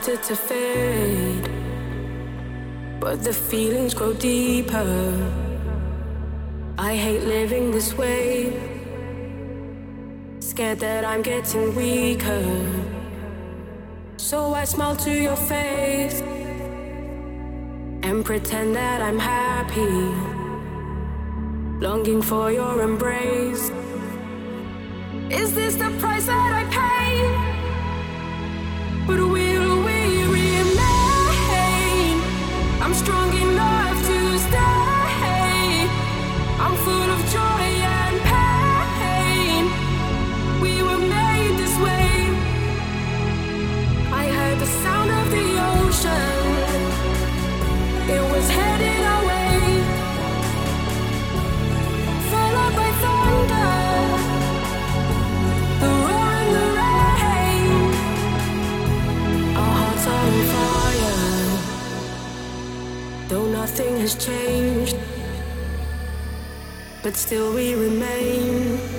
started to fade, but the feelings grow deeper. I hate living this way, scared that I'm getting weaker. So I smile to your face and pretend that I'm happy, longing for your embrace. Has changed. But still we remain.